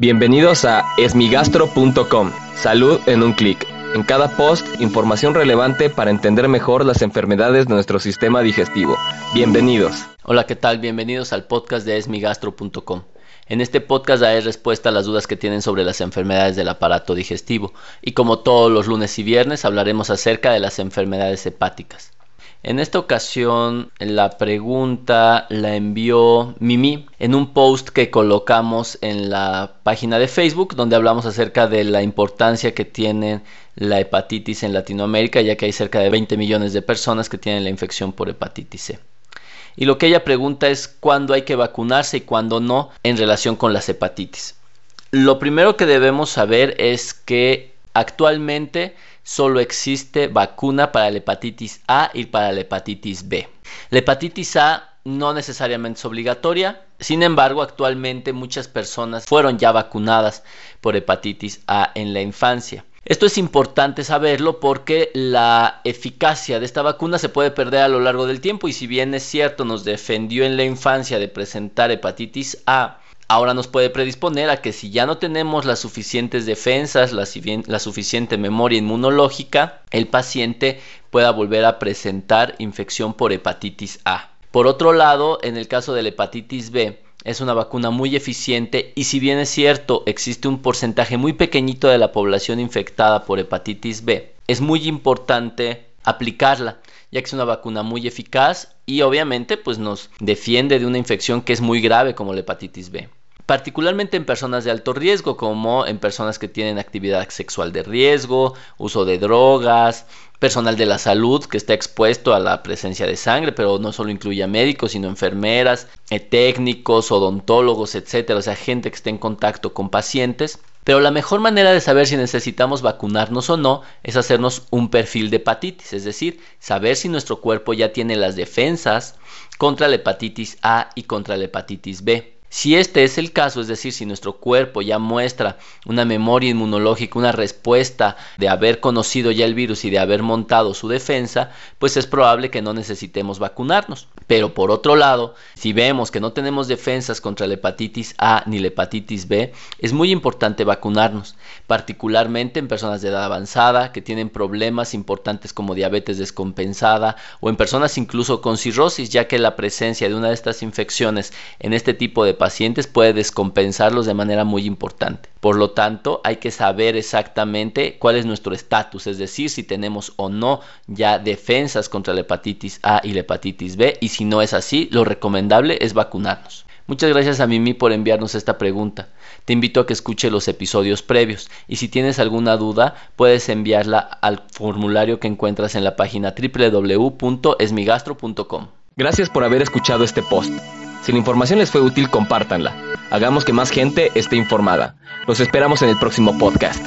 Bienvenidos a esmigastro.com. Salud en un clic. En cada post, información relevante para entender mejor las enfermedades de nuestro sistema digestivo. Bienvenidos. Hola, ¿qué tal? Bienvenidos al podcast de esmigastro.com. En este podcast daré respuesta a las dudas que tienen sobre las enfermedades del aparato digestivo y como todos los lunes y viernes hablaremos acerca de las enfermedades hepáticas. En esta ocasión la pregunta la envió Mimi en un post que colocamos en la página de Facebook donde hablamos acerca de la importancia que tiene la hepatitis en Latinoamérica ya que hay cerca de 20 millones de personas que tienen la infección por hepatitis C. Y lo que ella pregunta es cuándo hay que vacunarse y cuándo no en relación con las hepatitis. Lo primero que debemos saber es que actualmente solo existe vacuna para la hepatitis A y para la hepatitis B. La hepatitis A no necesariamente es obligatoria, sin embargo actualmente muchas personas fueron ya vacunadas por hepatitis A en la infancia. Esto es importante saberlo porque la eficacia de esta vacuna se puede perder a lo largo del tiempo y si bien es cierto nos defendió en la infancia de presentar hepatitis A, ahora nos puede predisponer a que si ya no tenemos las suficientes defensas, la, suficiente memoria inmunológica, el paciente pueda volver a presentar infección por hepatitis A. Por otro lado, en el caso de la hepatitis B, es una vacuna muy eficiente y si bien es cierto existe un porcentaje muy pequeñito de la población infectada por hepatitis B, es muy importante aplicarla ya que es una vacuna muy eficaz y obviamente pues nos defiende de una infección que es muy grave como la hepatitis B particularmente en personas de alto riesgo, como en personas que tienen actividad sexual de riesgo, uso de drogas, personal de la salud que está expuesto a la presencia de sangre, pero no solo incluye a médicos, sino enfermeras, eh, técnicos, odontólogos, etcétera, o sea, gente que esté en contacto con pacientes. Pero la mejor manera de saber si necesitamos vacunarnos o no es hacernos un perfil de hepatitis, es decir, saber si nuestro cuerpo ya tiene las defensas contra la hepatitis A y contra la hepatitis B. Si este es el caso, es decir, si nuestro cuerpo ya muestra una memoria inmunológica, una respuesta de haber conocido ya el virus y de haber montado su defensa, pues es probable que no necesitemos vacunarnos. Pero por otro lado, si vemos que no tenemos defensas contra la hepatitis A ni la hepatitis B, es muy importante vacunarnos, particularmente en personas de edad avanzada que tienen problemas importantes como diabetes descompensada o en personas incluso con cirrosis, ya que la presencia de una de estas infecciones en este tipo de pacientes puede descompensarlos de manera muy importante. Por lo tanto, hay que saber exactamente cuál es nuestro estatus, es decir, si tenemos o no ya defensas contra la hepatitis A y la hepatitis B, y si no es así, lo recomendable es vacunarnos. Muchas gracias a Mimi por enviarnos esta pregunta. Te invito a que escuche los episodios previos y si tienes alguna duda puedes enviarla al formulario que encuentras en la página www.esmigastro.com. Gracias por haber escuchado este post. Si la información les fue útil, compártanla. Hagamos que más gente esté informada. Los esperamos en el próximo podcast.